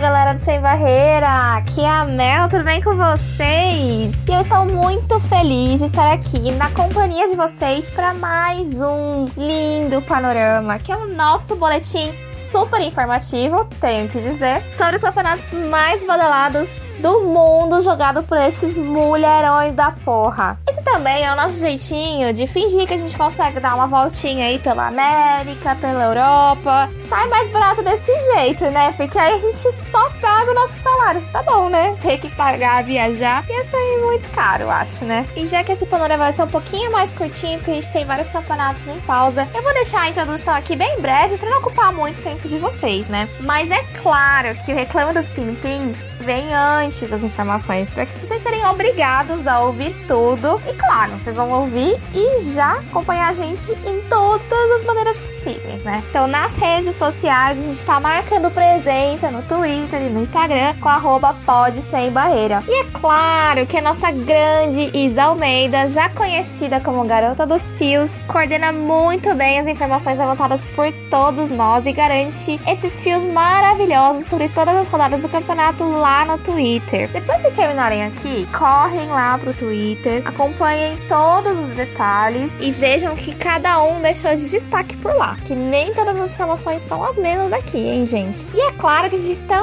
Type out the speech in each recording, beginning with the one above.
galera do Sem Barreira, aqui é a Mel, tudo bem com vocês? E eu estou muito feliz de estar aqui na companhia de vocês para mais um lindo panorama, que é o nosso boletim super informativo, tenho que dizer, sobre os campeonatos mais badalados do mundo jogado por esses mulherões da porra. Esse também é o nosso jeitinho de fingir que a gente consegue dar uma voltinha aí pela América, pela Europa. Sai mais barato desse jeito, né? Porque aí a gente só paga o nosso salário. Tá bom, né? Ter que pagar, viajar, ia sair muito caro, eu acho, né? E já que esse panorama vai ser um pouquinho mais curtinho, porque a gente tem vários campeonatos em pausa, eu vou deixar a introdução aqui bem breve para não ocupar muito tempo de vocês, né? Mas é claro que o Reclame dos Pin-Pins vem antes das informações, para que vocês serem obrigados a ouvir tudo. E claro, vocês vão ouvir e já acompanhar a gente em todas as maneiras possíveis, né? Então, nas redes sociais, a gente tá marcando presença no Twitter e no Instagram com arroba pode sem barreira. E é claro que a nossa grande Isa Almeida, já conhecida como Garota dos Fios, coordena muito bem as informações levantadas por todos nós e garante esses fios maravilhosos sobre todas as rodadas do campeonato lá no Twitter. Depois que vocês terminarem aqui, correm lá pro Twitter, acompanhem todos os detalhes e vejam que cada um deixou de destaque por lá. Que nem todas as informações são as mesmas daqui, hein, gente? E é claro que a gente também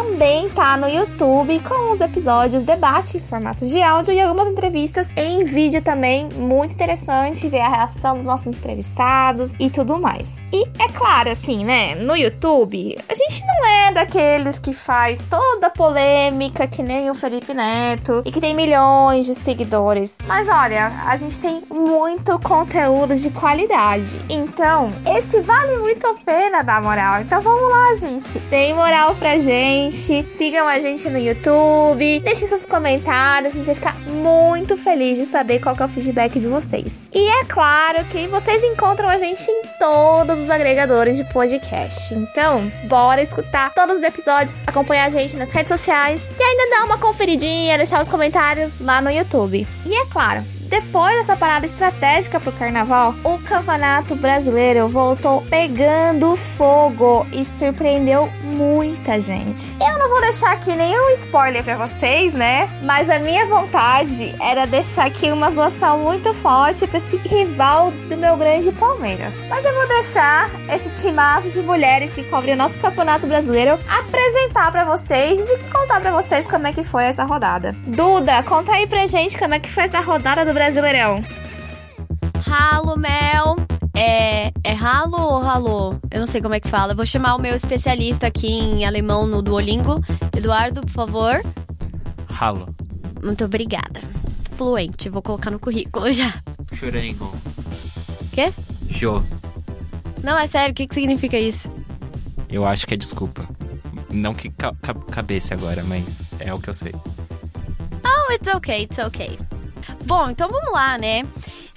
tá no YouTube com os episódios debate em formatos de áudio e algumas entrevistas em vídeo também. Muito interessante ver a reação dos nossos entrevistados e tudo mais. E é claro, assim, né? No YouTube, a gente não é daqueles que faz toda polêmica que nem o Felipe Neto e que tem milhões de seguidores. Mas olha, a gente tem muito conteúdo de qualidade. Então, esse vale muito a pena dar moral. Então vamos lá, gente. Deem moral pra gente. Sigam a gente no YouTube. Deixem seus comentários. A gente vai ficar muito feliz de saber qual é o feedback de vocês. E é claro que vocês encontram a gente em todos os agregadores de podcast. Então, bora escutar todos os episódios, acompanhar a gente nas redes sociais e ainda dar uma conferidinha, deixar os comentários lá no YouTube. E é claro, depois dessa parada estratégica pro carnaval, o Campeonato Brasileiro voltou pegando fogo e surpreendeu muita gente. Eu não vou deixar aqui nenhum spoiler para vocês, né? Mas a minha vontade era deixar aqui uma zoação muito forte para esse rival do meu grande Palmeiras. Mas eu vou deixar esse timaço de mulheres que cobrem o nosso Campeonato Brasileiro apresentar para vocês e contar para vocês como é que foi essa rodada. Duda, conta aí pra gente como é que foi essa rodada do Brasileirão. Ralo, Mel. É, é ralo ou ralo? Eu não sei como é que fala. Eu vou chamar o meu especialista aqui em alemão no Duolingo. Eduardo, por favor. Ralo. Muito obrigada. Fluente, vou colocar no currículo já. Chorango. Quê? Jo. Não, é sério, o que, que significa isso? Eu acho que é desculpa. Não que ca ca cabeça agora, mas é o que eu sei. Oh, it's okay, it's okay. Bom, então vamos lá, né?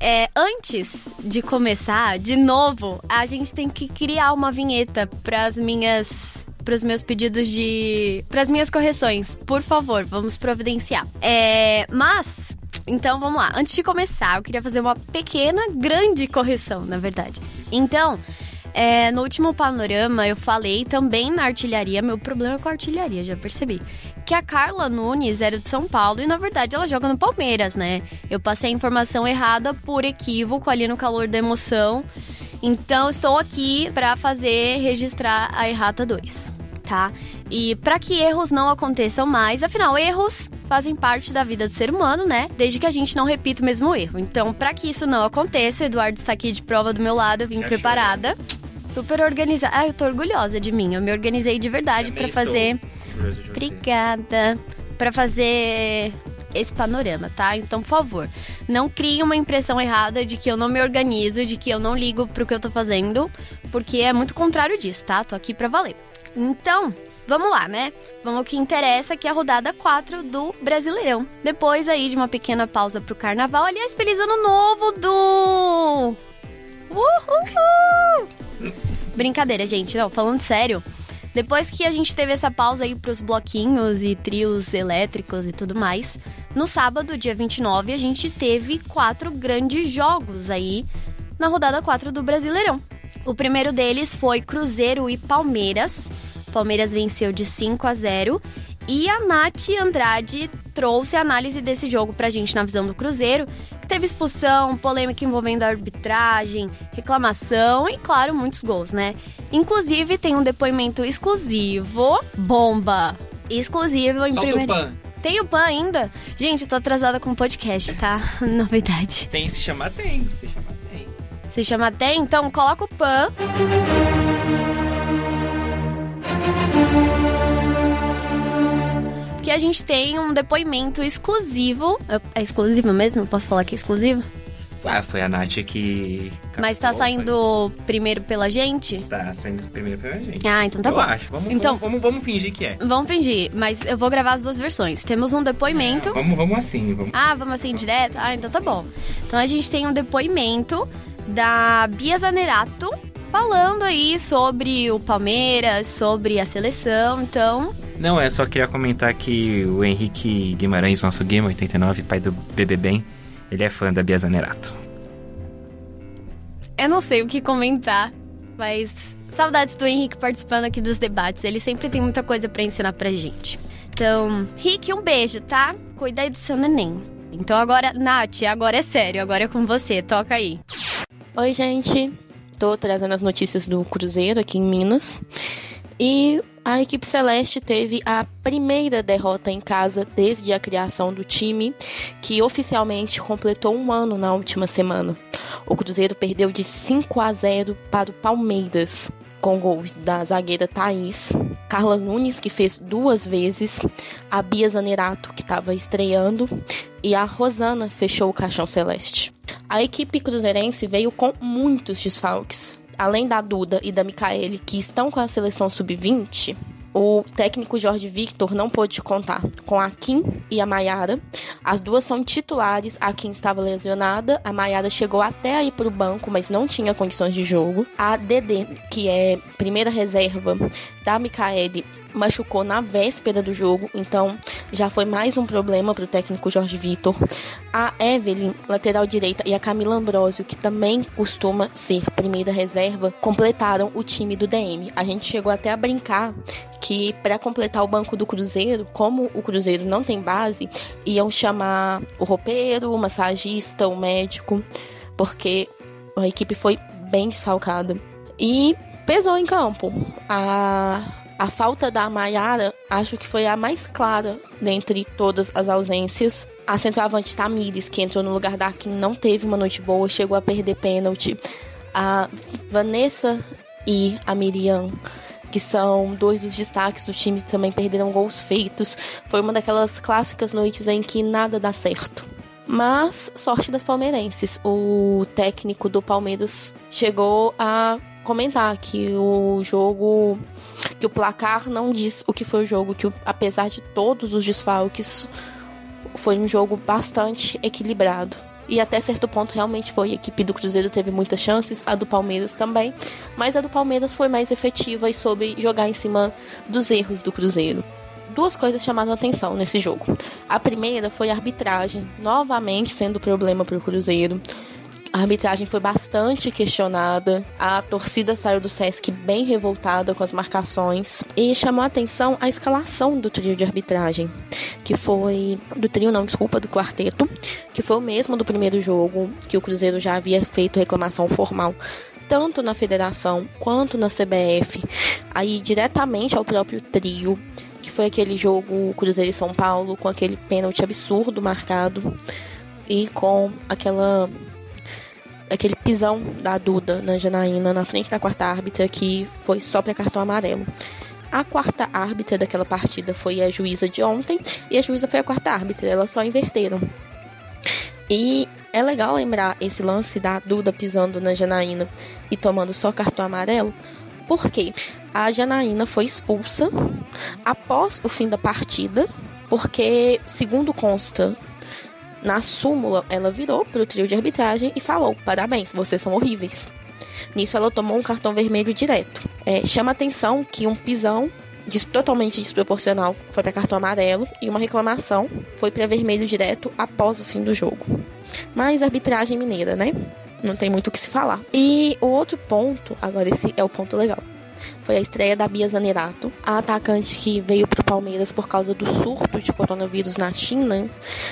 É, antes de começar, de novo, a gente tem que criar uma vinheta para as minhas para os meus pedidos de. para as minhas correções. Por favor, vamos providenciar. É, mas. Então vamos lá. Antes de começar, eu queria fazer uma pequena, grande correção, na verdade. Então, é, no último panorama eu falei também na artilharia. Meu problema é com a artilharia, já percebi. Que a Carla Nunes era de São Paulo e na verdade ela joga no Palmeiras, né? Eu passei a informação errada por equívoco ali no calor da emoção. Então estou aqui para fazer registrar a errata 2, tá? E para que erros não aconteçam mais, afinal, erros fazem parte da vida do ser humano, né? Desde que a gente não repita o mesmo erro. Então, para que isso não aconteça, Eduardo está aqui de prova do meu lado, eu vim Já preparada. Super organizada. Ah, eu tô orgulhosa de mim. Eu me organizei de verdade para fazer. Obrigada. Para fazer esse panorama, tá? Então, por favor, não crie uma impressão errada de que eu não me organizo, de que eu não ligo pro que eu tô fazendo, porque é muito contrário disso, tá? Tô aqui pra valer. Então, vamos lá, né? Vamos ao que interessa, que é a rodada 4 do Brasileirão. Depois aí de uma pequena pausa pro carnaval. Aliás, feliz ano novo, Du! Uhul! Brincadeira, gente. Não, falando sério. Depois que a gente teve essa pausa aí pros bloquinhos e trios elétricos e tudo mais, no sábado, dia 29, a gente teve quatro grandes jogos aí na rodada 4 do Brasileirão. O primeiro deles foi Cruzeiro e Palmeiras. Palmeiras venceu de 5 a 0 e a Nath Andrade trouxe a análise desse jogo pra gente na visão do Cruzeiro, teve expulsão, polêmica envolvendo a arbitragem, reclamação e, claro, muitos gols, né? Inclusive, tem um depoimento exclusivo, bomba, exclusivo em Solta pan. Tem o PAN ainda? Gente, eu tô atrasada com o podcast, tá? Novidade. Tem, se chamar tem. Se chamar tem. Se chama até, então coloca o PAN. A gente tem um depoimento exclusivo. É- exclusivo mesmo? Posso falar que é exclusivo? Ah, foi a Nath que. Mas tá saindo primeiro pela gente? foi- Tá saindo primeiro pela gente. Ah, então tá Eu bom. acho. Vamos, Então- vamos, vamos, vamos fingir que é. Vamos fingir, mas eu vou gravar as duas versões. Temos um depoimento. É, vamos, vamos assim. Vamos. Ah, vamos assim direto? Ah, então tá bom. Então a gente tem um depoimento da Bia Zanerato falando aí sobre o Palmeiras, sobre a seleção. Então, Não, é só queria comentar que o Henrique Guimarães, nosso Game 89, pai do Bebê Bem, ele é fã da Bia Zanerato. eu não sei o que comentar, mas saudades do Henrique participando aqui dos debates. Ele sempre tem muita coisa pra ensinar pra gente. Então, Rick, um beijo, tá? Cuida aí do seu neném. Então agora, Nath, agora é sério, agora é com você, toca aí. Oi, gente. Tô trazendo as notícias do Cruzeiro aqui em Minas. E a equipe celeste teve a primeira derrota em casa desde a criação do time, que oficialmente completou um ano na última semana. O Cruzeiro perdeu de 5 a 0 para o Palmeiras, com gols da zagueira Thaís, Carla Nunes, que fez duas vezes, a Bia Zanerato, que estava estreando, e a Rosana fechou o caixão celeste. A equipe cruzeirense veio com muitos desfalques. Além da Duda e da Micaele, que estão com a seleção sub-20, o técnico Jorge Victor não pôde contar com a Kim e a Maiara. As duas são titulares. A Kim estava lesionada, a Maiara chegou até a ir para o banco, mas não tinha condições de jogo. A Dedê, que é primeira reserva da Micaele, machucou na véspera do jogo, então já foi mais um problema para o técnico Jorge Vitor. A Evelyn, lateral direita, e a Camila Ambrosio, que também costuma ser primeira reserva, completaram o time do DM. A gente chegou até a brincar que para completar o banco do Cruzeiro, como o Cruzeiro não tem base, iam chamar o roupeiro, o massagista, o médico, porque a equipe foi bem desfalcada. E pesou em campo. A a falta da Maiara, acho que foi a mais clara dentre todas as ausências. A centroavante Tamires, que entrou no lugar da Kim, não teve uma noite boa, chegou a perder pênalti. A Vanessa e a Miriam, que são dois dos destaques do time, também perderam gols feitos. Foi uma daquelas clássicas noites em que nada dá certo. Mas sorte das palmeirenses. O técnico do Palmeiras chegou a comentar que o jogo, que o placar não diz o que foi o jogo, que apesar de todos os desfalques, foi um jogo bastante equilibrado. E até certo ponto realmente foi. A equipe do Cruzeiro teve muitas chances, a do Palmeiras também. Mas a do Palmeiras foi mais efetiva e soube jogar em cima dos erros do Cruzeiro. Duas coisas chamaram atenção nesse jogo. A primeira foi a arbitragem, novamente sendo problema para o Cruzeiro. A arbitragem foi bastante questionada. A torcida saiu do Sesc bem revoltada com as marcações. E chamou a atenção a escalação do trio de arbitragem. Que foi. Do trio, não, desculpa, do quarteto. Que foi o mesmo do primeiro jogo. Que o Cruzeiro já havia feito reclamação formal. Tanto na federação quanto na CBF. Aí diretamente ao próprio trio. Que foi aquele jogo Cruzeiro e São Paulo. Com aquele pênalti absurdo marcado. E com aquela aquele pisão da Duda na Janaína na frente da quarta árbitra que foi só para cartão amarelo. A quarta árbitra daquela partida foi a juíza de ontem e a juíza foi a quarta árbitra, elas só inverteram. E é legal lembrar esse lance da Duda pisando na Janaína e tomando só cartão amarelo, porque a Janaína foi expulsa após o fim da partida, porque, segundo consta na súmula, ela virou pro trio de arbitragem e falou: parabéns, vocês são horríveis. Nisso, ela tomou um cartão vermelho direto. É, chama atenção que um pisão totalmente desproporcional foi para cartão amarelo e uma reclamação foi para vermelho direto após o fim do jogo. Mas arbitragem mineira, né? Não tem muito o que se falar. E o outro ponto, agora esse é o ponto legal. Foi a estreia da Bia Zanerato, a atacante que veio para o Palmeiras por causa do surto de coronavírus na China.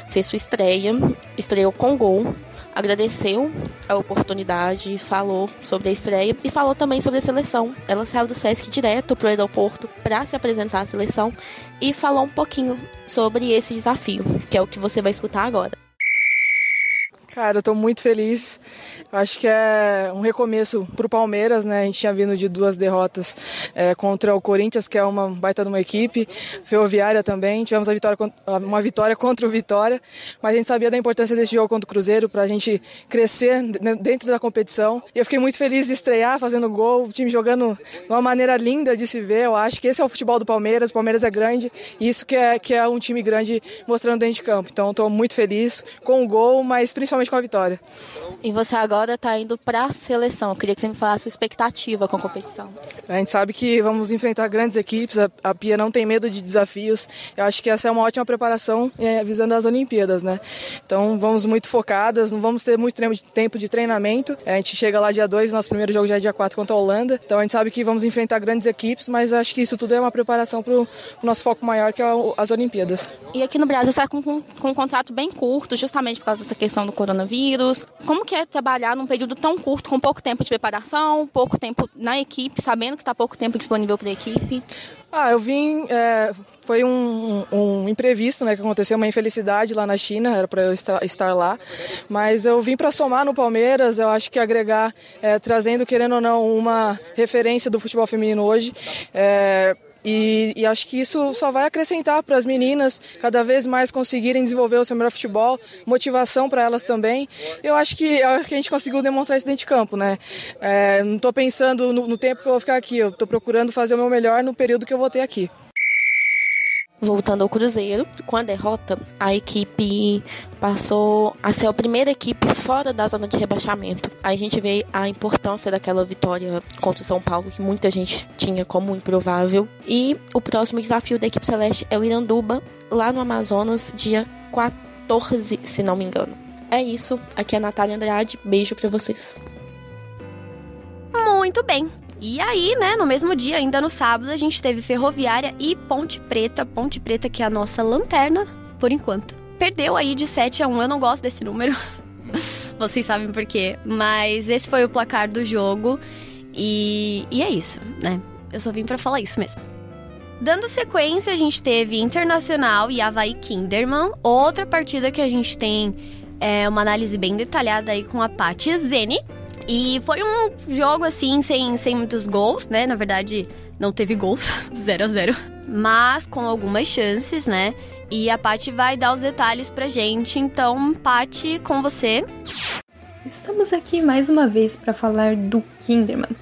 Fez sua estreia, estreou com gol, agradeceu a oportunidade, falou sobre a estreia e falou também sobre a seleção. Ela saiu do Sesc direto para o aeroporto para se apresentar à seleção e falou um pouquinho sobre esse desafio, que é o que você vai escutar agora. Cara, eu tô muito feliz. Eu acho que é um recomeço pro Palmeiras, né? A gente tinha vindo de duas derrotas é, contra o Corinthians, que é uma baita de uma equipe, Ferroviária também. Tivemos a vitória, uma vitória contra o Vitória, mas a gente sabia da importância desse jogo contra o Cruzeiro pra gente crescer dentro da competição. E eu fiquei muito feliz de estrear fazendo gol, o time jogando de uma maneira linda de se ver. Eu acho que esse é o futebol do Palmeiras. O Palmeiras é grande e isso que é, que é um time grande mostrando dentro de campo. Então, estou muito feliz com o gol, mas principalmente principalmente com a vitória. E você agora está indo para a seleção. Eu queria que você me falasse a sua expectativa com a competição. A gente sabe que vamos enfrentar grandes equipes. A, Pia não tem medo de desafios. Eu acho que essa é uma ótima preparação é, visando as Olimpíadas, né? Então vamos muito focadas, não vamos ter muito tempo de treinamento. A gente chega lá dia 2, nosso primeiro jogo já é dia 4 contra a Holanda. Então a gente sabe que vamos enfrentar grandes equipes, mas acho que isso tudo é uma preparação para o nosso foco maior, que é as Olimpíadas. E aqui no Brasil você está com, com, com um contrato bem curto, justamente por causa dessa questão do coronavírus. Como que é trabalhar num período tão curto, com pouco tempo de preparação, pouco tempo na equipe, sabendo que está pouco tempo disponível para a equipe? Ah, eu vim. É, foi um, um, imprevisto, né? Que aconteceu, uma infelicidade lá na China, era para eu estar lá. Mas eu vim para somar no Palmeiras, eu acho que agregar, é, trazendo, querendo ou não, uma referência do futebol feminino hoje. É, e, e, acho que isso só vai acrescentar para as meninas cada vez mais conseguirem desenvolver o seu melhor futebol, motivação para elas também. Eu acho que, acho que a gente conseguiu demonstrar isso dentro de campo, né? É, não estou pensando no, no tempo que eu vou ficar aqui, eu estou procurando fazer o meu melhor no período que eu vou ter aqui. Voltando ao Cruzeiro, com a derrota, a equipe passou a ser a primeira equipe fora da zona de rebaixamento. Aí a gente vê a importância daquela vitória contra o São Paulo, que muita gente tinha como improvável. E o próximo desafio da equipe celeste é o Iranduba, lá no Amazonas, dia 14, se não me engano. É isso, aqui é a Natália Andrade, beijo para vocês. Muito bem, e aí, né, no mesmo dia, ainda no sábado, a gente teve Ferroviária e Ponte Preta. Ponte Preta, que é a nossa lanterna, por enquanto. Perdeu aí de 7 a 1. Eu não gosto desse número. Vocês sabem por quê. Mas esse foi o placar do jogo. E, e é isso, né? Eu só vim para falar isso mesmo. Dando sequência, a gente teve Internacional e Havaí Kinderman. Outra partida que a gente tem é, uma análise bem detalhada aí com a Paty Zene. E foi um jogo assim, sem, sem muitos gols, né? Na verdade, não teve gols, 0 a 0 Mas com algumas chances, né? E a Paty vai dar os detalhes pra gente. Então, Paty, com você. Estamos aqui mais uma vez para falar do Kinderman.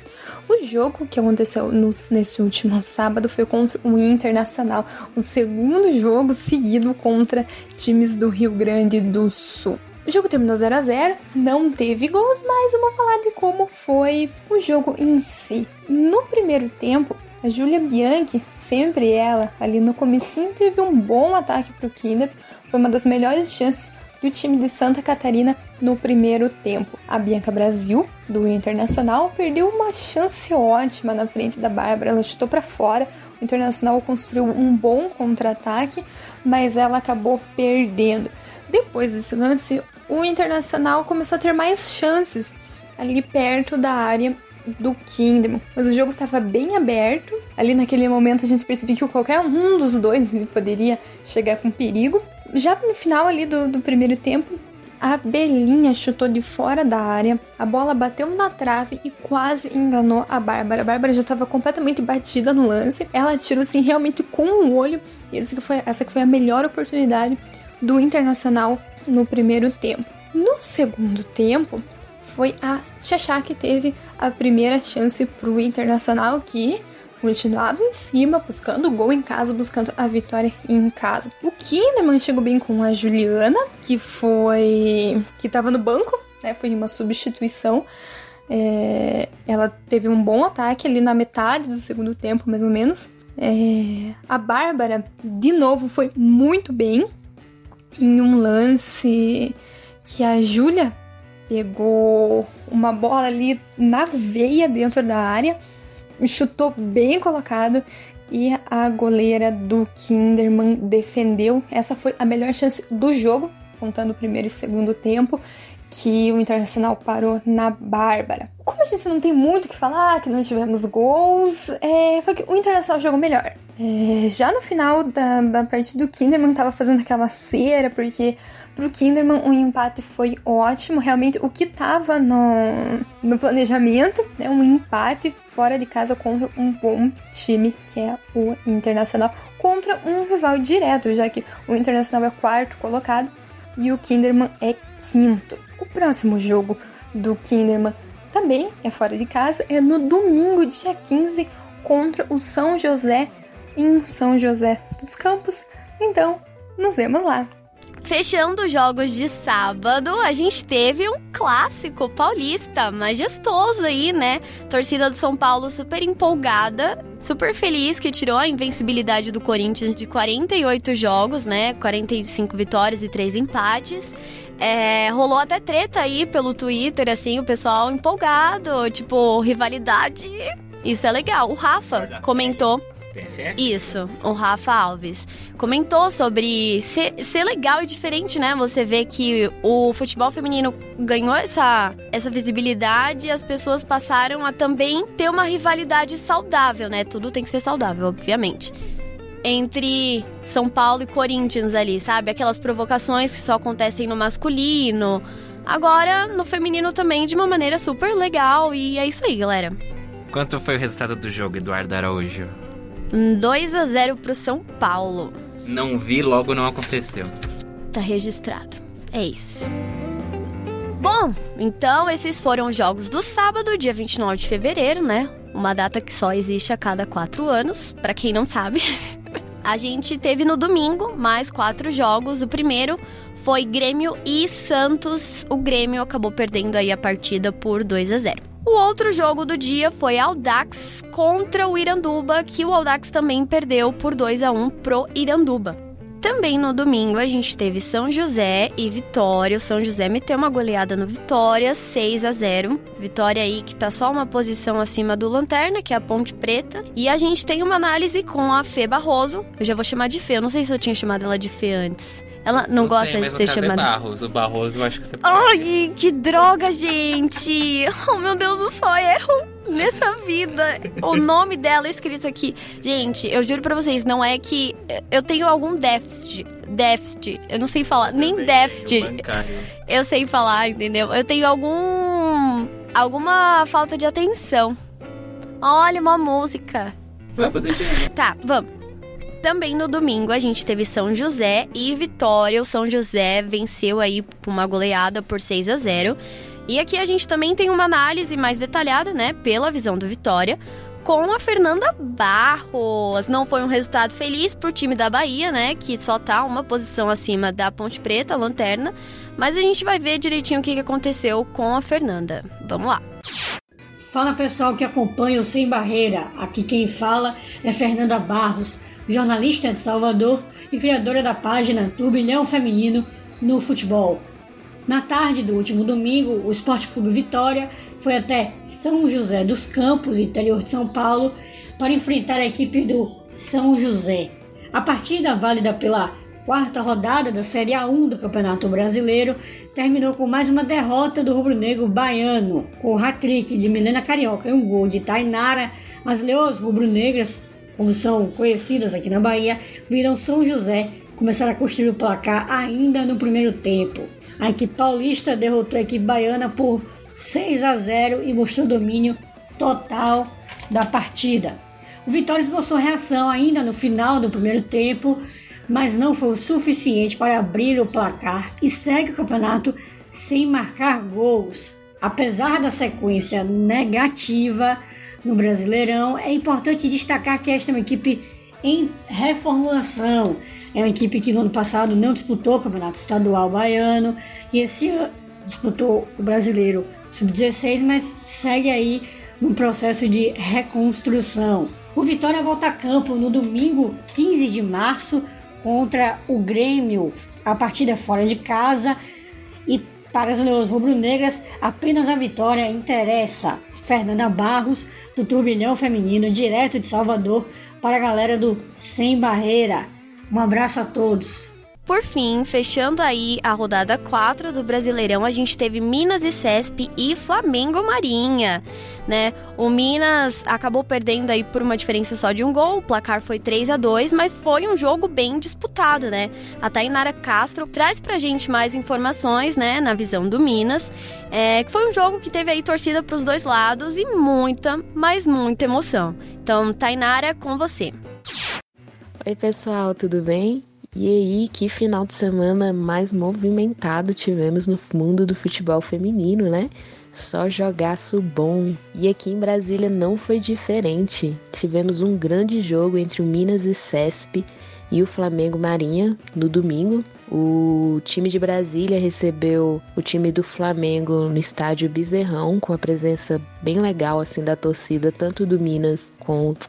O jogo que aconteceu no, nesse último sábado foi contra o Internacional, o segundo jogo seguido contra times do Rio Grande do Sul. O jogo terminou 0 a 0 não teve gols, mas eu vou falar de como foi o jogo em si. No primeiro tempo, a Julia Bianchi, sempre ela, ali no comecinho teve um bom ataque para o Kinder, foi uma das melhores chances do time de Santa Catarina no primeiro tempo. A Bianca Brasil, do Internacional, perdeu uma chance ótima na frente da Bárbara, ela chutou para fora. O Internacional construiu um bom contra-ataque, mas ela acabou perdendo. Depois desse lance, o Internacional começou a ter mais chances ali perto da área do Kingdom. Mas o jogo estava bem aberto. Ali naquele momento a gente percebia que qualquer um dos dois ele poderia chegar com perigo. Já no final ali do, do primeiro tempo, a Belinha chutou de fora da área, a bola bateu na trave e quase enganou a Bárbara. A Bárbara já estava completamente batida no lance. Ela tirou assim realmente com o olho. E essa que foi, essa que foi a melhor oportunidade do Internacional no primeiro tempo. No segundo tempo, foi a Xaxá que teve a primeira chance para o Internacional, que continuava em cima, buscando o gol em casa, buscando a vitória em casa. O Kinderman chegou bem com a Juliana, que foi. que tava no banco, né? Foi uma substituição. É, ela teve um bom ataque ali na metade do segundo tempo, mais ou menos. É, a Bárbara, de novo, foi muito bem em um lance que a Júlia pegou uma bola ali na veia dentro da área, chutou bem colocado e a goleira do Kinderman defendeu. Essa foi a melhor chance do jogo, contando o primeiro e segundo tempo, que o Internacional parou na Bárbara. Como a gente não tem muito o que falar, que não tivemos gols, é, foi que o Internacional jogou melhor. É, já no final da, da partida, o Kinderman tava fazendo aquela cera, porque pro Kinderman o empate foi ótimo. Realmente, o que tava no, no planejamento é um empate fora de casa contra um bom time, que é o Internacional, contra um rival direto, já que o Internacional é quarto colocado e o Kinderman é quinto. O próximo jogo do Kinderman também é fora de casa, é no domingo, dia 15, contra o São José em São José dos Campos. Então, nos vemos lá. Fechando os jogos de sábado, a gente teve um clássico paulista, majestoso aí, né? Torcida do São Paulo super empolgada, super feliz que tirou a invencibilidade do Corinthians de 48 jogos, né? 45 vitórias e 3 empates. É, rolou até treta aí pelo Twitter, assim, o pessoal empolgado, tipo, rivalidade. Isso é legal. O Rafa comentou. Isso, o Rafa Alves. Comentou sobre ser, ser legal e diferente, né? Você vê que o futebol feminino ganhou essa, essa visibilidade e as pessoas passaram a também ter uma rivalidade saudável, né? Tudo tem que ser saudável, obviamente. Entre São Paulo e Corinthians ali, sabe? Aquelas provocações que só acontecem no masculino. Agora, no feminino também, de uma maneira super legal. E é isso aí, galera. Quanto foi o resultado do jogo, Eduardo Araújo? 2 a 0 pro São Paulo. Não vi, logo não aconteceu. Tá registrado. É isso. Bom, então esses foram os jogos do sábado, dia 29 de fevereiro, né? Uma data que só existe a cada quatro anos, para quem não sabe. a gente teve no domingo mais quatro jogos. O primeiro foi Grêmio e Santos. O Grêmio acabou perdendo aí a partida por 2 a 0. O outro jogo do dia foi Aldax contra o Iranduba, que o Aldax também perdeu por 2 a 1 pro Iranduba. Também no domingo a gente teve São José e Vitória. O São José meteu uma goleada no Vitória, 6 a 0. Vitória aí que tá só uma posição acima do Lanterna, que é a Ponte Preta. E a gente tem uma análise com a Fê Barroso. Eu já vou chamar de Fê, eu não sei se eu tinha chamado ela de Fê antes. Ela não, Não gosta sei, de ser chamada. É Barros. O Barroso eu acho que você pode. Ai, que droga, gente! Oh, meu Deus, eu só erro nessa vida. O nome dela é escrito aqui. Gente, eu juro pra vocês, não é que eu tenho algum déficit. Déficit. Eu não sei falar. Nem déficit. Eu sei falar, entendeu? Eu tenho algum. alguma falta de atenção. Olha, uma música. Tá, vamos. Também no domingo a gente teve São José e Vitória. O São José venceu aí uma goleada por 6 a 0. E aqui a gente também tem uma análise mais detalhada, né, pela visão do Vitória, com a Fernanda Barros. Não foi um resultado feliz pro time da Bahia, né, que só tá uma posição acima da Ponte Preta, a Lanterna, mas a gente vai ver direitinho o que aconteceu com a Fernanda. Vamos lá. Fala pessoal que acompanha o Sem Barreira. Aqui quem fala é Fernanda Barros, jornalista de Salvador e criadora da página Turbilhão Feminino no Futebol. Na tarde do último domingo, o Esporte Clube Vitória foi até São José dos Campos, interior de São Paulo, para enfrentar a equipe do São José. A partida válida pela quarta rodada da Série A1 do Campeonato Brasileiro terminou com mais uma derrota do rubro-negro baiano, com o hat-trick de Milena Carioca e um gol de Tainara. As leões rubro-negras, como são conhecidas aqui na Bahia, viram São José começar a construir o placar ainda no primeiro tempo. A equipe paulista derrotou a equipe baiana por 6 a 0 e mostrou domínio total da partida. O Vitória esboçou reação ainda no final do primeiro tempo, mas não foi o suficiente para abrir o placar e segue o campeonato sem marcar gols. Apesar da sequência negativa no Brasileirão, é importante destacar que esta é uma equipe em reformulação. É uma equipe que no ano passado não disputou o Campeonato Estadual Baiano e esse ano disputou o Brasileiro Sub-16, mas segue aí num processo de reconstrução. O Vitória volta a campo no domingo 15 de março contra o Grêmio. A partida fora de casa e para as Leões Rubro-Negras apenas a vitória interessa. Fernanda Barros, do Turbilhão Feminino, direto de Salvador, para a galera do Sem Barreira. Um abraço a todos. Por fim, fechando aí a rodada 4 do Brasileirão, a gente teve Minas e Cesp e Flamengo Marinha, né? O Minas acabou perdendo aí por uma diferença só de um gol, o placar foi 3 a 2 mas foi um jogo bem disputado, né? A Tainara Castro traz pra gente mais informações, né, na visão do Minas, é, que foi um jogo que teve aí torcida pros dois lados e muita, mas muita emoção. Então, Tainara, com você. Oi, pessoal, tudo bem? E aí, que final de semana mais movimentado tivemos no mundo do futebol feminino, né? Só jogaço bom. E aqui em Brasília não foi diferente. Tivemos um grande jogo entre o Minas e Cesp e o Flamengo Marinha no domingo. O time de Brasília recebeu o time do Flamengo no estádio Bezerrão, com a presença bem legal assim da torcida, tanto do Minas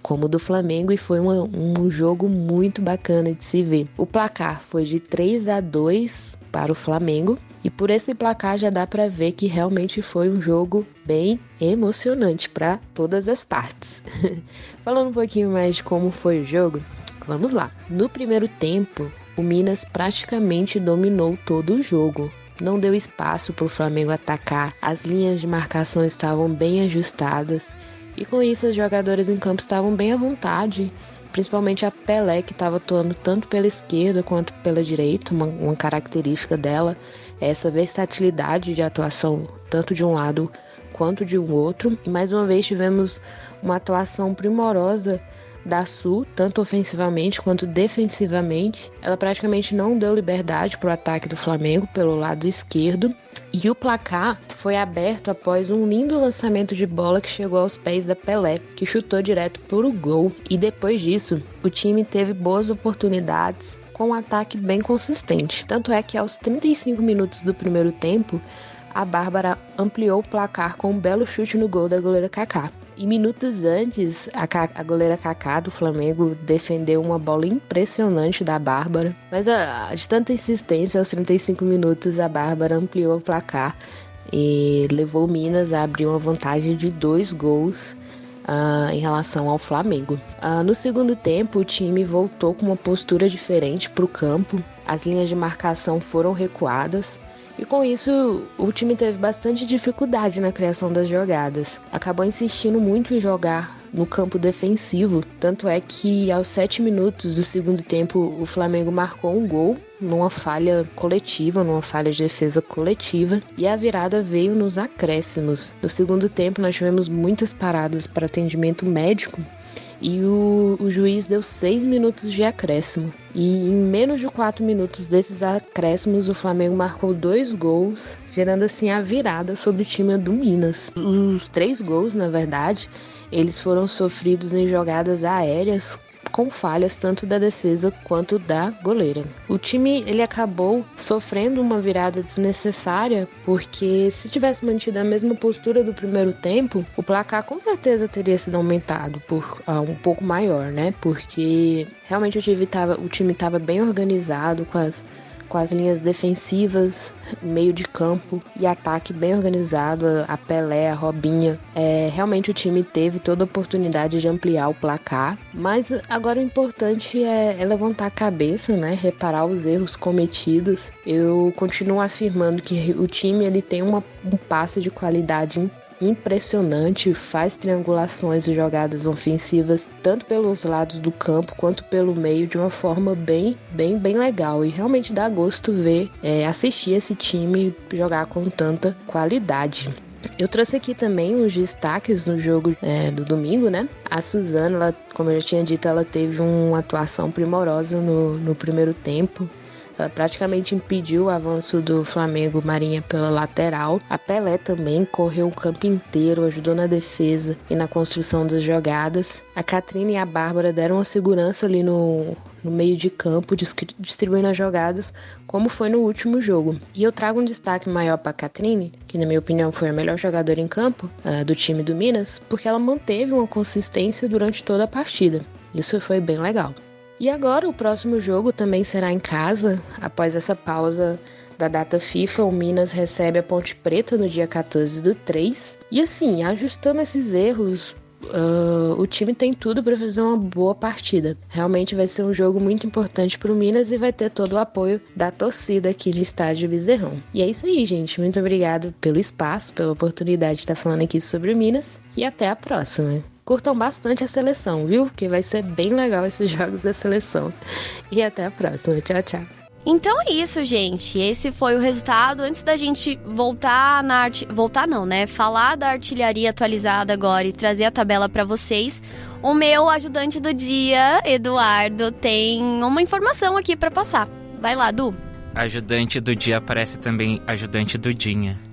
como do Flamengo, e foi uma, um jogo muito bacana de se ver. O placar foi de 3 a 2 para o Flamengo, e por esse placar já dá para ver que realmente foi um jogo bem emocionante para todas as partes. Falando um pouquinho mais de como foi o jogo, vamos lá. No primeiro tempo, o Minas praticamente dominou todo o jogo. Não deu espaço para o Flamengo atacar, as linhas de marcação estavam bem ajustadas e com isso as jogadoras em campo estavam bem à vontade, principalmente a Pelé que estava atuando tanto pela esquerda quanto pela direita, uma, uma característica dela é essa versatilidade de atuação tanto de um lado quanto de um outro. E mais uma vez tivemos uma atuação primorosa da Sul, tanto ofensivamente quanto defensivamente. Ela praticamente não deu liberdade para o ataque do Flamengo pelo lado esquerdo. E o placar foi aberto após um lindo lançamento de bola que chegou aos pés da Pelé, que chutou direto para o gol. E depois disso, o time teve boas oportunidades com um ataque bem consistente. Tanto é que aos 35 minutos do primeiro tempo, a Bárbara ampliou o placar com um belo chute no gol da goleira Kaká. E minutos antes, a, a goleira Kaká do Flamengo defendeu uma bola impressionante da Bárbara. Mas a, de tanta insistência, aos 35 minutos, a Bárbara ampliou o placar e levou Minas a abrir uma vantagem de dois gols Uh, em relação ao Flamengo. Uh, no segundo tempo, o time voltou com uma postura diferente para o campo, as linhas de marcação foram recuadas e com isso, o time teve bastante dificuldade na criação das jogadas. Acabou insistindo muito em jogar no campo defensivo, tanto é que aos sete minutos do segundo tempo o Flamengo marcou um gol numa falha coletiva, numa falha de defesa coletiva, e a virada veio nos acréscimos. No segundo tempo nós tivemos muitas paradas para atendimento médico e o, o juiz deu seis minutos de acréscimo. E em menos de quatro minutos desses acréscimos, o Flamengo marcou dois gols, gerando assim a virada sobre o time do Minas. Os três gols, na verdade, eles foram sofridos em jogadas aéreas com falhas tanto da defesa quanto da goleira. O time ele acabou sofrendo uma virada desnecessária porque se tivesse mantido a mesma postura do primeiro tempo, o placar com certeza teria sido aumentado por uh, um pouco maior, né? Porque realmente o time estava bem organizado com as com as linhas defensivas, meio de campo e ataque bem organizado, a Pelé, a Robinha. É, realmente o time teve toda a oportunidade de ampliar o placar, mas agora o importante é, é levantar a cabeça, né, reparar os erros cometidos. Eu continuo afirmando que o time ele tem uma, um passe de qualidade impressionante, faz triangulações e jogadas ofensivas tanto pelos lados do campo quanto pelo meio de uma forma bem, bem, bem legal e realmente dá gosto ver, é, assistir esse time jogar com tanta qualidade. Eu trouxe aqui também os destaques no jogo é, do domingo, né? A Suzana, ela, como eu já tinha dito, ela teve uma atuação primorosa no, no primeiro tempo. Praticamente impediu o avanço do Flamengo Marinha pela lateral. A Pelé também correu o campo inteiro, ajudou na defesa e na construção das jogadas. A Catrina e a Bárbara deram uma segurança ali no, no meio de campo, distribuindo as jogadas, como foi no último jogo. E eu trago um destaque maior para a Catrine, que na minha opinião foi a melhor jogadora em campo uh, do time do Minas, porque ela manteve uma consistência durante toda a partida. Isso foi bem legal. E agora o próximo jogo também será em casa, após essa pausa da data FIFA, o Minas recebe a Ponte Preta no dia 14 do 3. E assim, ajustando esses erros, Uh, o time tem tudo para fazer uma boa partida. Realmente vai ser um jogo muito importante para o Minas e vai ter todo o apoio da torcida aqui no estádio Bezerrão. E é isso aí, gente. Muito obrigado pelo espaço, pela oportunidade de estar falando aqui sobre o Minas e até a próxima. Curtam bastante a seleção, viu? Que vai ser bem legal esses jogos da seleção. E até a próxima. Tchau, tchau. Então é isso, gente. Esse foi o resultado. Antes da gente voltar na arte, voltar não, né? Falar da artilharia atualizada agora e trazer a tabela para vocês. O meu ajudante do dia, Eduardo, tem uma informação aqui para passar. Vai lá, Du. Ajudante do dia parece também ajudante do Dinha.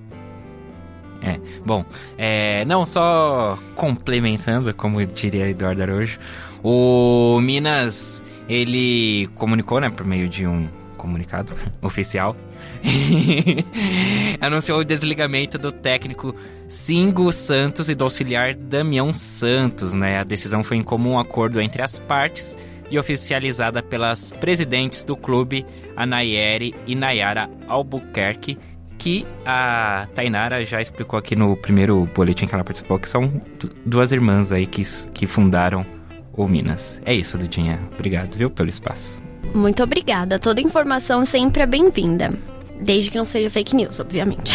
É, bom, é, não só complementando, como diria Eduardo Araújo, o Minas, ele comunicou, né, por meio de um comunicado oficial, anunciou o desligamento do técnico Singo Santos e do auxiliar Damião Santos. Né? A decisão foi em comum acordo entre as partes e oficializada pelas presidentes do clube, Anayeri e Nayara Albuquerque, que a Tainara já explicou aqui no primeiro boletim que ela participou, que são duas irmãs aí que, que fundaram o Minas. É isso, Dudinha. Obrigado, viu, pelo espaço. Muito obrigada. Toda informação sempre é bem-vinda. Desde que não seja fake news, obviamente.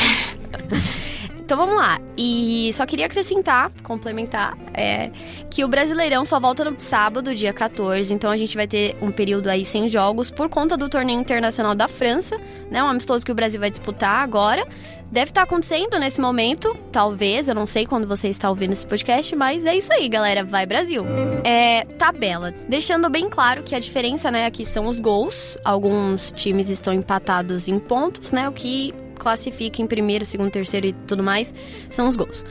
Então vamos lá. E só queria acrescentar, complementar, é, que o Brasileirão só volta no sábado, dia 14. Então a gente vai ter um período aí sem jogos por conta do torneio internacional da França, né? Um amistoso que o Brasil vai disputar agora. Deve estar acontecendo nesse momento, talvez, eu não sei quando você está ouvindo esse podcast, mas é isso aí, galera. Vai Brasil. É, tabela. Deixando bem claro que a diferença, né, aqui são os gols. Alguns times estão empatados em pontos, né? O que classifica em primeiro, segundo, terceiro e tudo mais, são os gols.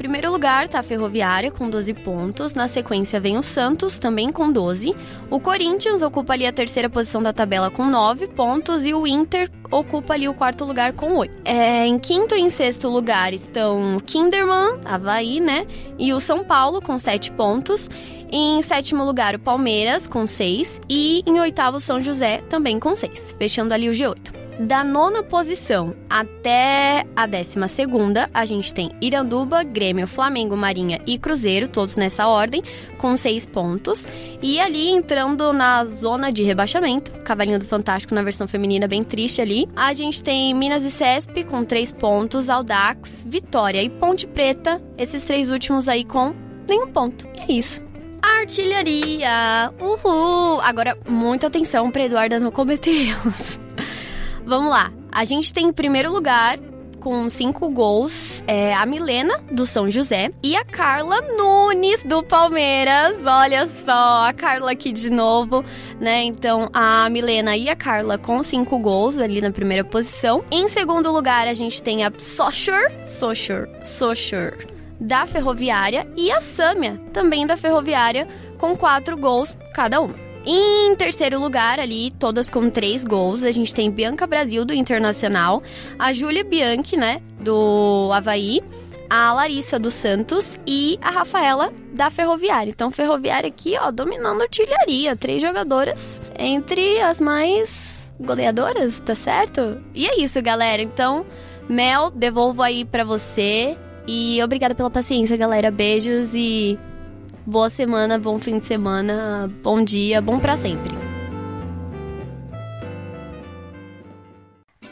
Primeiro lugar está a Ferroviária com 12 pontos, na sequência vem o Santos também com 12. O Corinthians ocupa ali a terceira posição da tabela com 9 pontos e o Inter ocupa ali o quarto lugar com 8. É, em quinto e em sexto lugar estão Kinderman, Havaí, né? E o São Paulo com 7 pontos. Em sétimo lugar, o Palmeiras, com 6. E em oitavo, São José, também com 6. Fechando ali o G8. Da nona posição até a décima segunda, a gente tem Iranduba, Grêmio, Flamengo, Marinha e Cruzeiro, todos nessa ordem, com seis pontos. E ali, entrando na zona de rebaixamento, Cavalinho do Fantástico na versão feminina, bem triste ali, a gente tem Minas e Cesp com três pontos, Aldax, Vitória e Ponte Preta, esses três últimos aí com nenhum ponto. E é isso. Artilharia! Uhul! Agora, muita atenção para Eduarda não cometer erros. Vamos lá. A gente tem em primeiro lugar com cinco gols, é a Milena, do São José, e a Carla Nunes, do Palmeiras. Olha só, a Carla aqui de novo, né? Então, a Milena e a Carla com cinco gols ali na primeira posição. Em segundo lugar, a gente tem a Socher, Socher, Socher, da Ferroviária, e a Sâmia, também da Ferroviária, com quatro gols cada uma. Em terceiro lugar, ali, todas com três gols, a gente tem Bianca Brasil, do Internacional, a Júlia Bianchi, né, do Havaí, a Larissa do Santos e a Rafaela da Ferroviária. Então, Ferroviária aqui, ó, dominando artilharia. Três jogadoras entre as mais goleadoras, tá certo? E é isso, galera. Então, Mel, devolvo aí para você. E obrigada pela paciência, galera. Beijos e Boa semana, bom fim de semana, bom dia, bom para sempre.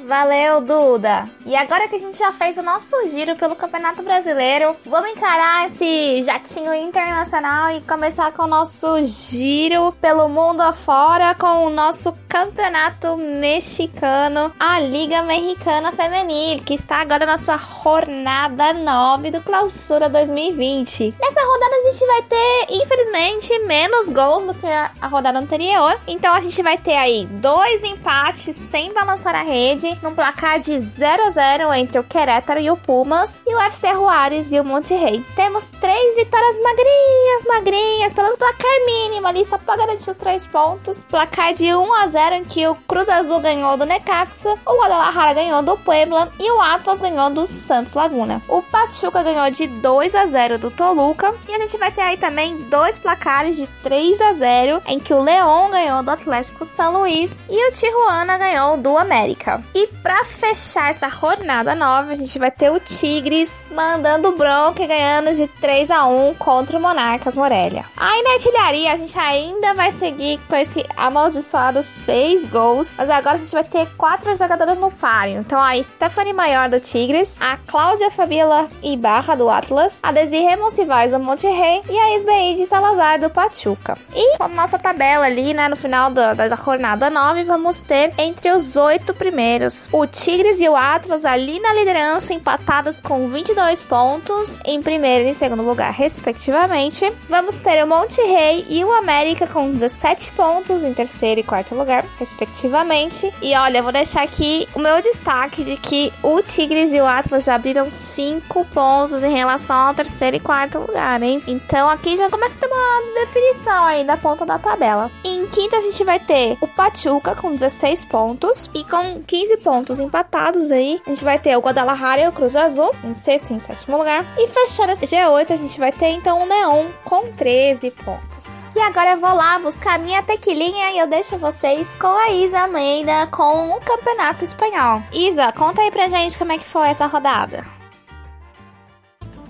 Valeu, Duda! E agora que a gente já fez o nosso giro pelo Campeonato Brasileiro, vamos encarar esse jatinho internacional e começar com o nosso giro pelo mundo afora com o nosso Campeonato Mexicano, a Liga Mexicana Feminil, que está agora na sua jornada 9 do Clausura 2020. Nessa rodada a gente vai ter, infelizmente, menos gols do que a rodada anterior. Então a gente vai ter aí dois empates sem balançar a rede, num placar de 0 a 0 entre o Querétaro e o Pumas, e o FC Juárez e o Monterrey. Temos três vitórias magrinhas, magrinhas, pelo placar mínimo ali, só pra garantir os três pontos. Placar de 1 a 0 em que o Cruz Azul ganhou do Necaxa, o Guadalajara ganhou do Puebla e o Atlas ganhou do Santos Laguna. O Pachuca ganhou de 2 a 0 do Toluca, e a gente vai ter aí também dois placares de 3 a 0 em que o León ganhou do Atlético São Luís e o Tijuana ganhou do América. E para fechar essa jornada nova, a gente vai ter o Tigres mandando bronca e ganhando de 3 a 1 contra o Monarcas Morelia. Aí na artilharia a gente ainda vai seguir com esse amaldiçoado 6 gols, mas agora a gente vai ter quatro jogadoras no páreo. Então a Stephanie Maior do Tigres, a Cláudia Fabiola Ibarra do Atlas, a Desirê Monsivais do Monterrey e a Isbeide Salazar do Pachuca. E a nossa tabela ali, né, no final da, da jornada 9, vamos ter entre os oito primeiros o Tigres e o Atlas ali na liderança, empatados com 22 pontos, em primeiro e segundo lugar, respectivamente. Vamos ter o Monterrey e o América com 17 pontos, em terceiro e quarto lugar, respectivamente. E olha, vou deixar aqui o meu destaque de que o Tigres e o Atlas já abriram 5 pontos em relação ao terceiro e quarto lugar, hein? Então aqui já começa a ter uma definição aí da ponta da tabela. Em quinta a gente vai ter o Pachuca com 16 pontos e com 15 pontos empatados aí. A gente vai ter o Guadalajara e o Cruz Azul em sexto e em sétimo lugar. E fechando esse G8 a gente vai ter então o Neon com 13 pontos. E agora eu vou lá buscar minha tequilinha e eu deixo vocês com a Isa Almeida com o Campeonato Espanhol. Isa, conta aí pra gente como é que foi essa rodada.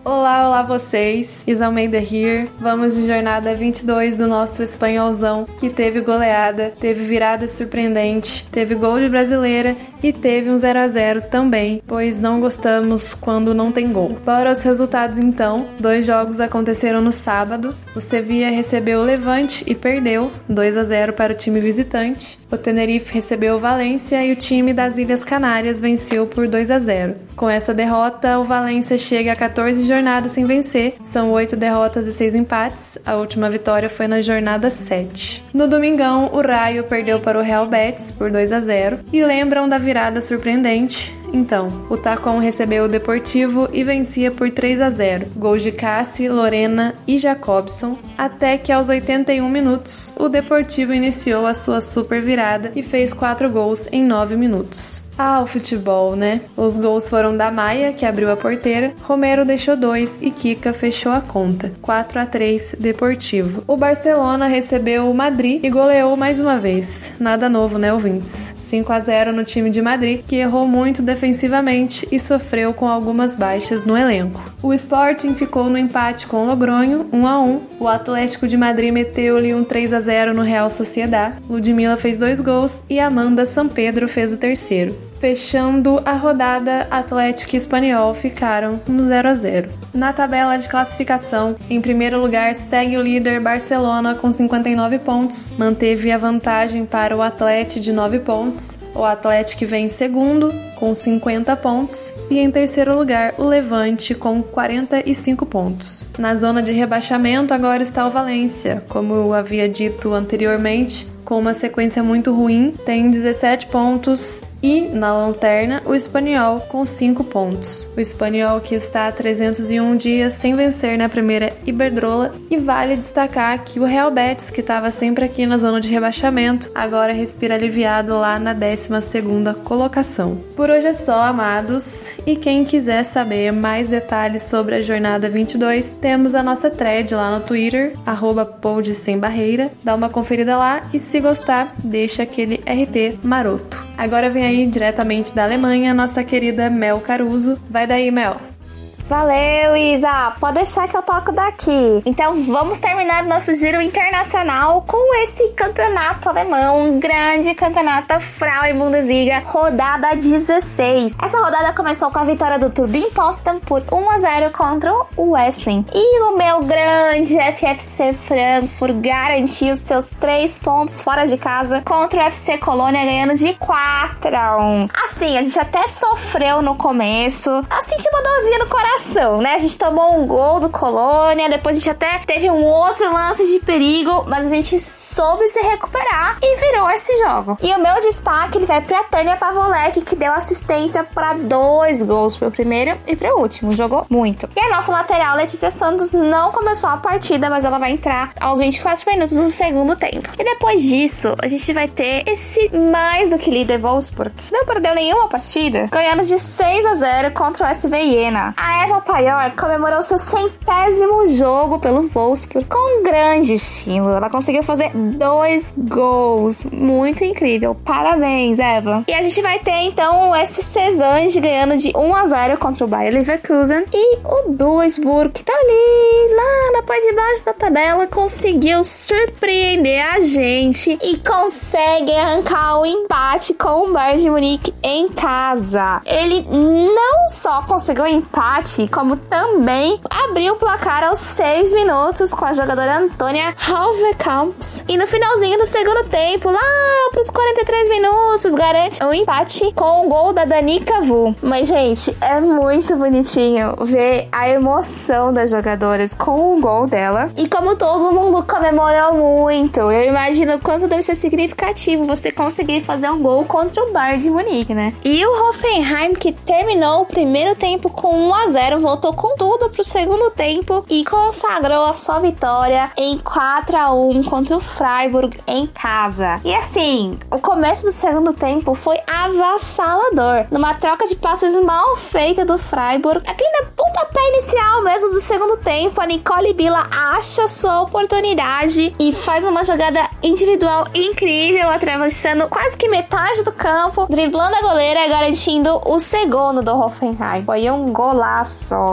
Olá, olá vocês! Isalmeida here. Vamos de jornada 22 do nosso espanholzão, que teve goleada, teve virada surpreendente, teve gol de brasileira e teve um 0 a 0 também, pois não gostamos quando não tem gol. Para os resultados então, dois jogos aconteceram no sábado. O Sevilla recebeu o Levante e perdeu 2 a 0 para o time visitante. O Tenerife recebeu o Valência e o time das Ilhas Canárias venceu por 2 a 0. Com essa derrota, o Valência chega a 14 jornadas sem vencer. São 8 derrotas e 6 empates. A última vitória foi na jornada 7. No domingão, o Raio perdeu para o Real Betis por 2 a 0. E lembram da virada surpreendente? Então, o Tacon recebeu o Deportivo e vencia por 3 a 0. Gols de Cassi, Lorena e Jacobson, até que aos 81 minutos o Deportivo iniciou a sua super virada e fez 4 gols em 9 minutos. Ah, o futebol, né? Os gols foram da Maia, que abriu a porteira, Romero deixou dois e Kika fechou a conta. 4 a 3 Deportivo. O Barcelona recebeu o Madrid e goleou mais uma vez. Nada novo, né, ouvintes? 5 a 0 no time de Madrid, que errou muito defensivamente e sofreu com algumas baixas no elenco. O Sporting ficou no empate com o Logronho, 1 a 1. O Atlético de Madrid meteu-lhe um 3 a 0 no Real Sociedad. Ludmilla fez dois gols e Amanda Sampedro fez o terceiro. Fechando a rodada, Atlético e Espanhol ficaram no 0 a 0. Na tabela de classificação, em primeiro lugar segue o líder Barcelona com 59 pontos, manteve a vantagem para o Atlético de 9 pontos. O Atlético vem em segundo com 50 pontos e em terceiro lugar o Levante com 45 pontos. Na zona de rebaixamento agora está o Valência, como eu havia dito anteriormente, com uma sequência muito ruim, tem 17 pontos e na lanterna o Espanhol com 5 pontos. O Espanhol que está há 301 dias sem vencer na primeira Iberdrola e vale destacar que o Real Betis, que estava sempre aqui na zona de rebaixamento, agora respira aliviado lá na 12ª colocação. Por hoje é só, amados, e quem quiser saber mais detalhes sobre a jornada 22, temos a nossa thread lá no Twitter, arroba dá uma conferida lá e se gostar, deixa aquele RT maroto. Agora vem aí diretamente da Alemanha nossa querida Mel Caruso. Vai daí, Mel. Valeu, Isa. Pode deixar que eu toco daqui. Então vamos terminar nosso giro internacional com esse campeonato alemão, grande campeonato Frauen Bundesliga, rodada 16. Essa rodada começou com a vitória do Turbin Potsdam por 1 a 0 contra o Wrestling. E o meu grande FFC Frankfurt garantiu seus três pontos fora de casa contra o FC Colônia, ganhando de 4 a 1. Assim, a gente até sofreu no começo. Assim, tinha uma dorzinha no coração, né? A gente tomou um gol do Colônia, depois a gente até teve um outro lance de perigo, mas a gente soube se recuperar e virou esse jogo. E o meu destaque ele vai pra Tânia Pavolek, que deu assistência para dois gols pro primeiro e pro último. Jogou muito. E a nossa lateral, Letícia Santos, não começou a partida, mas ela vai entrar aos 24 minutos do segundo tempo. E depois disso, a gente vai ter esse mais do que líder Wolfsburg. Não perdeu nenhuma partida, ganhando de 6 a 0 contra o SV Jena. A Eva Paior comemorou seu centésimo jogo pelo Wolfsburg com um grande estilo. Ela conseguiu fazer dois gols. Muito incrível. Parabéns, Eva. E a gente vai ter então esse Cezanne ganhando de 1 a 0 contra o Bayer Leverkusen e o Duisburg que tá ali lá na parte de baixo da tabela conseguiu surpreender a gente e consegue arrancar o empate com o Bayern de Munique em casa. Ele não só conseguiu o empate, como também abriu o placar aos 6 minutos com a jogadora Antônia Halvekamps. E no finalzinho do segundo tempo, lá pros 43 minutos, garante um empate com o gol da Danica Vu. Mas, gente, é muito bonitinho ver a emoção das jogadoras com o gol dela. E como todo mundo comemorou muito, eu imagino quanto deve ser significativo você conseguir fazer um gol contra o Bayern de Munique, né? E o Hoffenheim, que terminou o primeiro tempo com 1 a 0 voltou com tudo pro segundo tempo e consagrou a sua vitória em 4 a 1 contra o Freiburg em casa. E assim, o começo do segundo tempo foi avassalador. Numa troca de passes mal feita do Freiburg, aqui na pontapé inicial mesmo do segundo tempo, a Nicole Bila acha sua oportunidade e faz uma jogada individual incrível, atravessando quase que metade do campo, driblando a goleira e garantindo o segundo do Hoffenheim. Foi um golaço.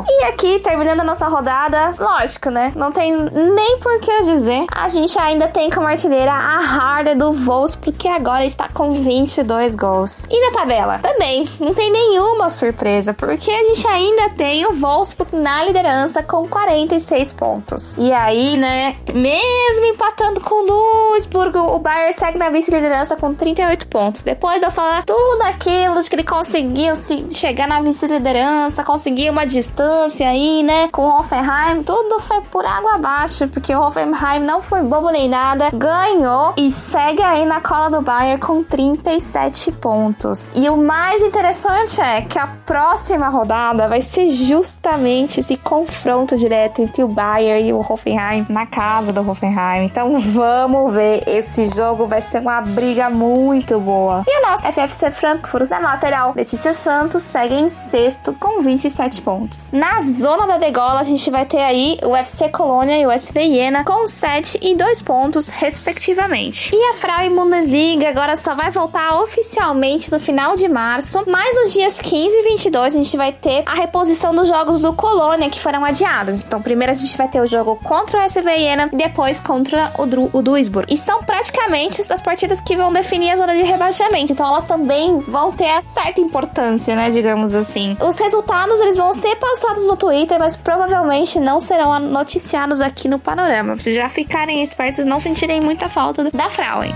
E aqui, terminando a nossa rodada, lógico, né? Não tem nem por que dizer. A gente ainda tem como artilheira a Harder do Wolfsburg, que agora está com 22 gols. E na tabela? Também, não tem nenhuma surpresa, porque a gente ainda tem o Wolfsburg na liderança com 46 pontos. E aí, né, mesmo empatando com o Duisburg, o Bayern segue na vice-liderança com 38 pontos. Depois eu falar tudo aquilo de que ele conseguiu se chegar na vice-liderança, conseguir uma distância aí, né, com o Hoffenheim, tudo foi por água abaixo, porque o Hoffenheim não foi bobo nem nada, ganhou e segue aí na cola do Bayern com 37 pontos. E o mais interessante é que a próxima rodada vai ser justamente esse confronto direto entre o Bayern e o Hoffenheim na casa do Hoffenheim. Então vamos ver, esse jogo vai ser uma briga muito boa. E o nosso FFC Frankfurt na lateral, Letícia Santos segue em sexto com 27 pontos. Na zona da degola a gente vai ter aí o FC Colônia e o SV Jena com 7 e 2 pontos respectivamente. E a Frauen Bundesliga agora só vai voltar oficialmente no final de março, mas nos dias 15 e 22 a gente vai ter a reposição dos jogos do Colônia que foram adiados. Então primeiro a gente vai ter o jogo contra o SV Jena, depois contra o, Dru o Duisburg. E são praticamente as partidas que vão definir a zona de rebaixamento. Então elas também vão ter certa importância, né, digamos assim. Os resultados eles vão ser passados no Twitter, mas provavelmente não serão noticiados aqui no Panorama. Pra vocês já ficarem espertos e não sentirem muita falta da Frauen.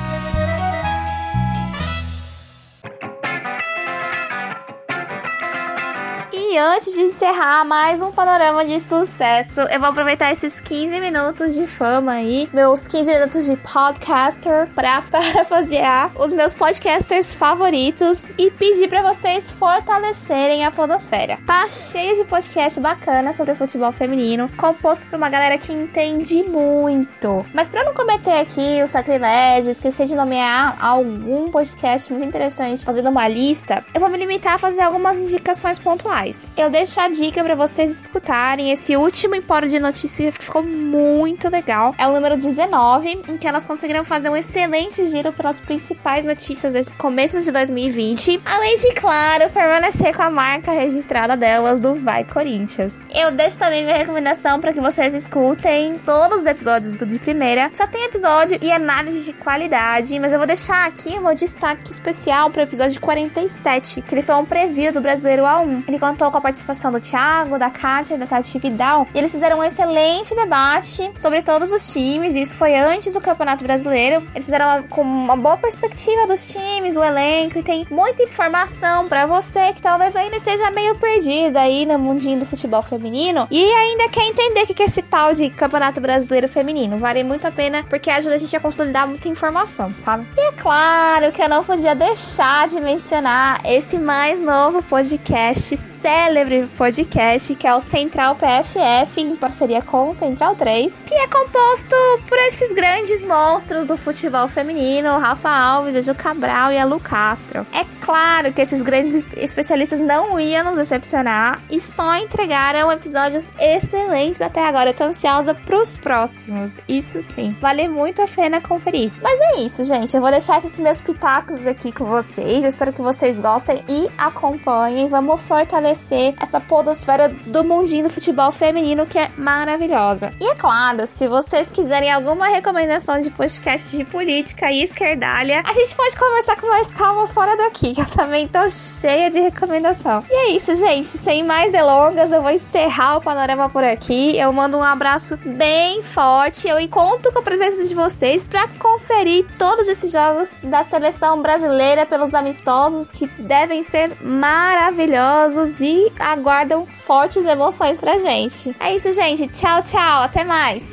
E antes de encerrar mais um panorama de sucesso, eu vou aproveitar esses 15 minutos de fama aí, meus 15 minutos de podcaster, pra parafrasear os meus podcasters favoritos e pedir para vocês fortalecerem a Podosfera. Tá cheio de podcast bacana sobre futebol feminino, composto por uma galera que entende muito. Mas para não cometer aqui o sacrilégio, esquecer de nomear algum podcast muito interessante, fazendo uma lista, eu vou me limitar a fazer algumas indicações pontuais. Mas eu deixo a dica para vocês escutarem esse último Empório de Notícias que ficou muito legal. É o número 19, em que elas conseguiram fazer um excelente giro pelas principais notícias desse começo de 2020. Além de, claro, permanecer com a marca registrada delas do Vai Corinthians. Eu deixo também minha recomendação para que vocês escutem todos os episódios do de primeira. Só tem episódio e análise de qualidade, mas eu vou deixar aqui um destaque especial para o episódio 47, que eles são um preview do Brasileiro A1. Ele contou com a participação do Thiago, da Kátia e da Tati Vidal, e eles fizeram um excelente debate sobre todos os times, isso foi antes do Campeonato Brasileiro. Eles fizeram uma, com uma boa perspectiva dos times, o elenco, e tem muita informação para você que talvez ainda esteja meio perdida aí no mundinho do futebol feminino e ainda quer entender o que é esse tal de Campeonato Brasileiro Feminino. Vale muito a pena porque ajuda a gente a consolidar muita informação, sabe? E é claro que eu não podia deixar de mencionar esse mais novo podcast célebre podcast que é o Central PFF, em parceria com o Central 3, que é composto por esses grandes monstros do futebol feminino, Rafa Alves, Ju Cabral e a Lu Castro. É claro que esses grandes especialistas não iam nos decepcionar e só entregaram episódios excelentes até agora. Eu tô ansiosa pros próximos, isso sim. Vale muito a pena conferir. Mas é isso, gente. Eu vou deixar esses meus pitacos aqui com vocês. Eu espero que vocês gostem e acompanhem. Vamos fortalecer fortalecer essa podosfera do mundinho do futebol feminino que é maravilhosa. E é claro, se vocês quiserem alguma recomendação de podcast de política e esquerdalha, a gente pode conversar com mais calma fora daqui, que eu também tô cheia de recomendação. E é isso, gente. Sem mais delongas, eu vou encerrar o panorama por aqui. Eu mando um abraço bem forte. Eu conto com a presença de vocês para conferir todos esses jogos da seleção brasileira pelos amistosos que devem ser maravilhosos e aguardam fortes emoções pra gente. É isso, gente. Tchau, tchau. Até mais.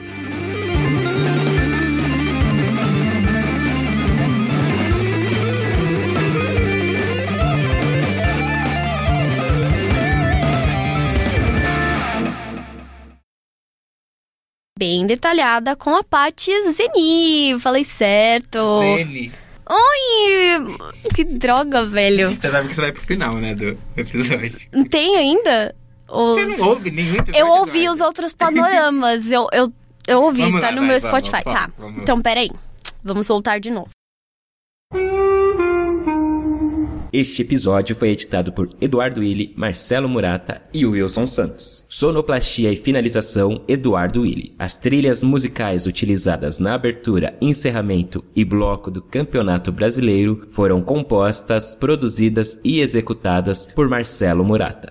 Bem detalhada com a Paty Zeni. Falei certo. Zeni. Oi! Que droga, velho. Você sabe que isso vai pro final, né, do episódio. Não tem ainda? Os... Você não ouve nenhum episódio? Eu ouvi os outros panoramas. eu, eu, eu ouvi, Vamos tá lá, no vai, meu Spotify. vamos, tá. vamos. Então, peraí. Vamos voltar de novo. Este episódio foi editado por Eduardo Willi, Marcelo Murata e Wilson Santos. Sonoplastia e finalização Eduardo Willi. As trilhas musicais utilizadas na abertura, encerramento e bloco do Campeonato Brasileiro foram compostas, produzidas e executadas por Marcelo Murata.